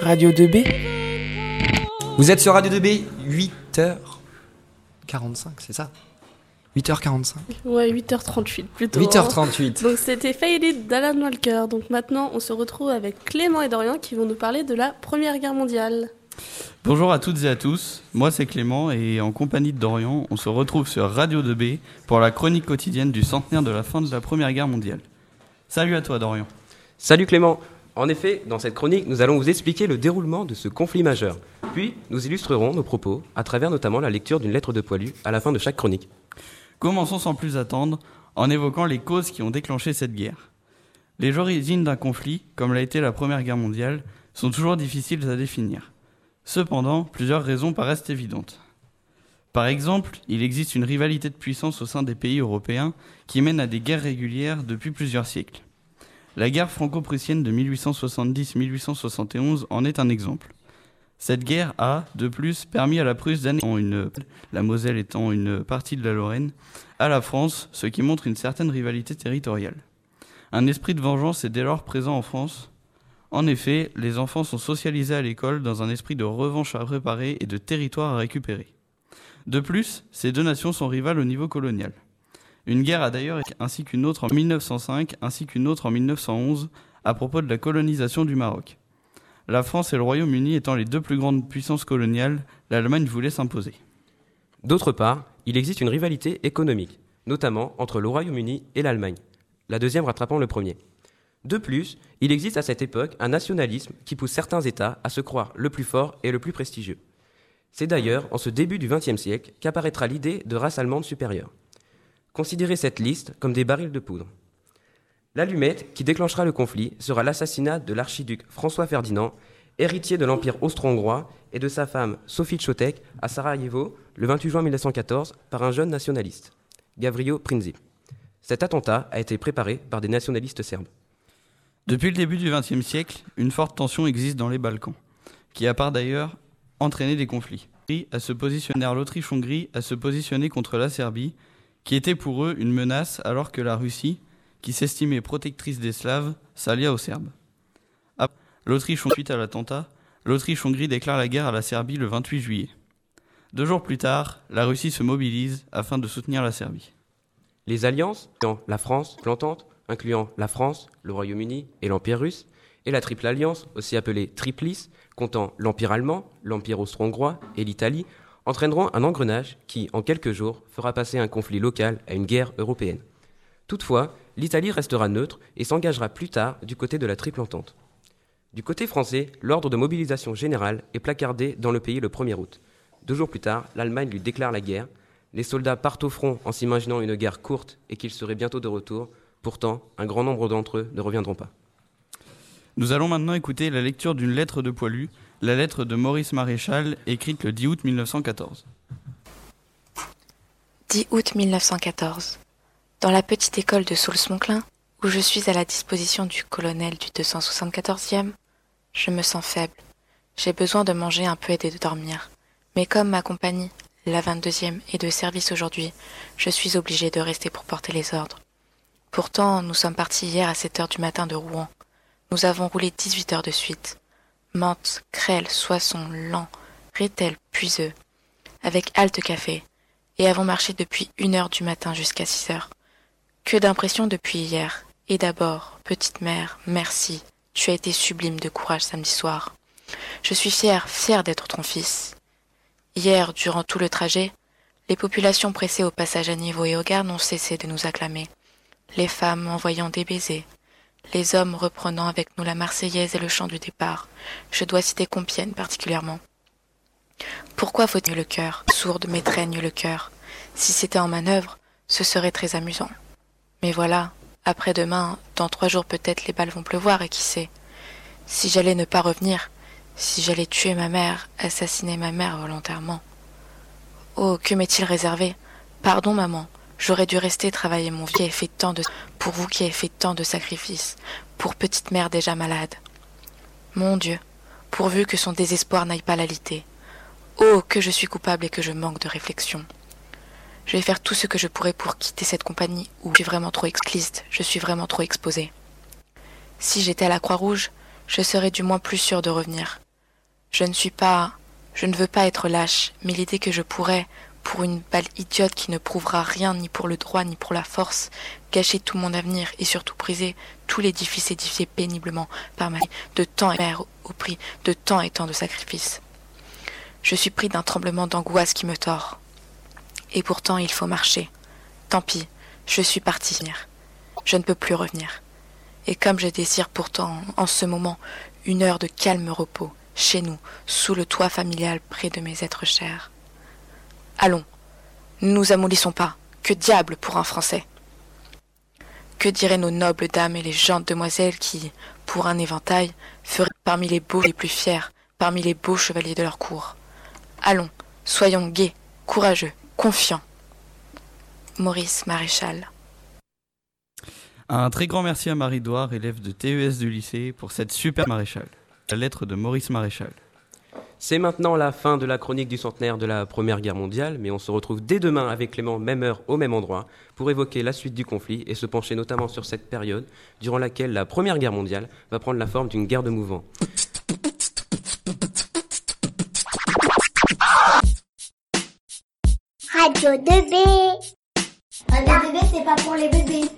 Radio 2B Vous êtes sur Radio 2B, 8h45, c'est ça? 8h45 Ouais, 8h38 plutôt. 8h38. Donc c'était Faded d'Alan Walker. Donc maintenant, on se retrouve avec Clément et Dorian qui vont nous parler de la Première Guerre mondiale. Bonjour à toutes et à tous, moi c'est Clément et en compagnie de Dorian, on se retrouve sur Radio 2B pour la chronique quotidienne du centenaire de la fin de la Première Guerre mondiale. Salut à toi Dorian. Salut Clément. En effet, dans cette chronique, nous allons vous expliquer le déroulement de ce conflit majeur. Puis, nous illustrerons nos propos à travers notamment la lecture d'une lettre de poilu à la fin de chaque chronique. Commençons sans plus attendre en évoquant les causes qui ont déclenché cette guerre. Les origines d'un conflit, comme l'a été la Première Guerre mondiale, sont toujours difficiles à définir. Cependant, plusieurs raisons paraissent évidentes. Par exemple, il existe une rivalité de puissance au sein des pays européens qui mène à des guerres régulières depuis plusieurs siècles. La guerre franco-prussienne de 1870-1871 en est un exemple. Cette guerre a, de plus, permis à la Prusse d'annexer une, la Moselle étant une partie de la Lorraine, à la France, ce qui montre une certaine rivalité territoriale. Un esprit de vengeance est dès lors présent en France. En effet, les enfants sont socialisés à l'école dans un esprit de revanche à préparer et de territoire à récupérer. De plus, ces deux nations sont rivales au niveau colonial. Une guerre a d'ailleurs ainsi qu'une autre en 1905 ainsi qu'une autre en 1911 à propos de la colonisation du Maroc. La France et le Royaume-Uni étant les deux plus grandes puissances coloniales, l'Allemagne voulait s'imposer. D'autre part, il existe une rivalité économique, notamment entre le Royaume-Uni et l'Allemagne, la deuxième rattrapant le premier. De plus, il existe à cette époque un nationalisme qui pousse certains États à se croire le plus fort et le plus prestigieux. C'est d'ailleurs en ce début du XXe siècle qu'apparaîtra l'idée de race allemande supérieure. Considérez cette liste comme des barils de poudre. L'allumette qui déclenchera le conflit sera l'assassinat de l'archiduc François Ferdinand, héritier de l'Empire austro-hongrois, et de sa femme Sophie Chotek à Sarajevo le 28 juin 1914 par un jeune nationaliste, Gavrio Princip. Cet attentat a été préparé par des nationalistes serbes. Depuis le début du XXe siècle, une forte tension existe dans les Balkans, qui a par d'ailleurs entraîné des conflits. À se positionner, l'Autriche-Hongrie à se positionner contre la Serbie, qui était pour eux une menace alors que la Russie, qui s'estimait protectrice des Slaves, s'allia aux Serbes. L'Autriche, suite à l'attentat, l'Autriche-Hongrie déclare la guerre à la Serbie le 28 juillet. Deux jours plus tard, la Russie se mobilise afin de soutenir la Serbie. Les alliances, la France, l'entente, incluant la France, le Royaume-Uni et l'Empire russe, et la Triple Alliance, aussi appelée Triplice, comptant l'Empire allemand, l'Empire austro-hongrois et l'Italie, entraîneront un engrenage qui, en quelques jours, fera passer un conflit local à une guerre européenne. Toutefois, l'Italie restera neutre et s'engagera plus tard du côté de la Triple Entente. Du côté français, l'ordre de mobilisation générale est placardé dans le pays le 1er août. Deux jours plus tard, l'Allemagne lui déclare la guerre. Les soldats partent au front en s'imaginant une guerre courte et qu'ils seraient bientôt de retour. Pourtant, un grand nombre d'entre eux ne reviendront pas. Nous allons maintenant écouter la lecture d'une lettre de Poilu, la lettre de Maurice Maréchal, écrite le 10 août 1914. 10 août 1914. Dans la petite école de Soultz-Monclin, où je suis à la disposition du colonel du 274e, je me sens faible. J'ai besoin de manger un peu et de dormir. Mais comme ma compagnie, la 22e, est de service aujourd'hui, je suis obligé de rester pour porter les ordres. Pourtant, nous sommes partis hier à 7 heures du matin de Rouen. Nous avons roulé 18 heures de suite. Mantes, Crêle, Soissons, Lens, Rethel, Puiseux, avec halte café, et avons marché depuis une heure du matin jusqu'à six heures. Que d'impressions depuis hier. Et d'abord, petite mère, merci. Tu as été sublime de courage samedi soir. Je suis fière, fière d'être ton fils. Hier, durant tout le trajet, les populations pressées au passage à niveau et au gare n'ont cessé de nous acclamer. Les femmes envoyant des baisers, les hommes reprenant avec nous la Marseillaise et le chant du départ. Je dois citer Compiègne particulièrement. Pourquoi faut-il le cœur? Sourde m'étreigne le cœur. Si c'était en manœuvre, ce serait très amusant. Mais voilà, après-demain, dans trois jours peut-être les balles vont pleuvoir et qui sait? Si j'allais ne pas revenir, si j'allais tuer ma mère, assassiner ma mère volontairement. Oh, que m'est-il réservé? Pardon, maman, j'aurais dû rester travailler mon vie et fait tant de pour vous qui avez fait tant de sacrifices, pour petite mère déjà malade. Mon Dieu, pourvu que son désespoir n'aille pas l'aliter. Oh, que je suis coupable et que je manque de réflexion. Je vais faire tout ce que je pourrai pour quitter cette compagnie où je suis vraiment trop excliste, je suis vraiment trop exposée. Si j'étais à la Croix-Rouge, je serais du moins plus sûre de revenir. Je ne suis pas. Je ne veux pas être lâche, mais l'idée que je pourrais, pour une balle idiote qui ne prouvera rien ni pour le droit ni pour la force, gâcher tout mon avenir et surtout briser tout l'édifice édifié péniblement par ma vie de temps et au prix de temps et tant de sacrifices. Je suis pris d'un tremblement d'angoisse qui me tord. Et pourtant il faut marcher. Tant pis, je suis parti. Je ne peux plus revenir. Et comme je désire pourtant, en ce moment, une heure de calme repos, chez nous, sous le toit familial près de mes êtres chers. Allons, ne nous amollissons pas. Que diable pour un Français? Que diraient nos nobles dames et les gentes demoiselles qui, pour un éventail, feraient parmi les beaux les plus fiers, parmi les beaux chevaliers de leur cour? Allons, soyons gais, courageux, confiants. Maurice Maréchal. Un très grand merci à Marie-Douard, élève de TES du lycée, pour cette super maréchal. La lettre de Maurice Maréchal. C'est maintenant la fin de la chronique du centenaire de la Première Guerre mondiale, mais on se retrouve dès demain avec Clément, même heure, au même endroit, pour évoquer la suite du conflit et se pencher notamment sur cette période durant laquelle la Première Guerre mondiale va prendre la forme d'une guerre de mouvement. Radio 2B. Radio 2B, c'est pas pour les bébés.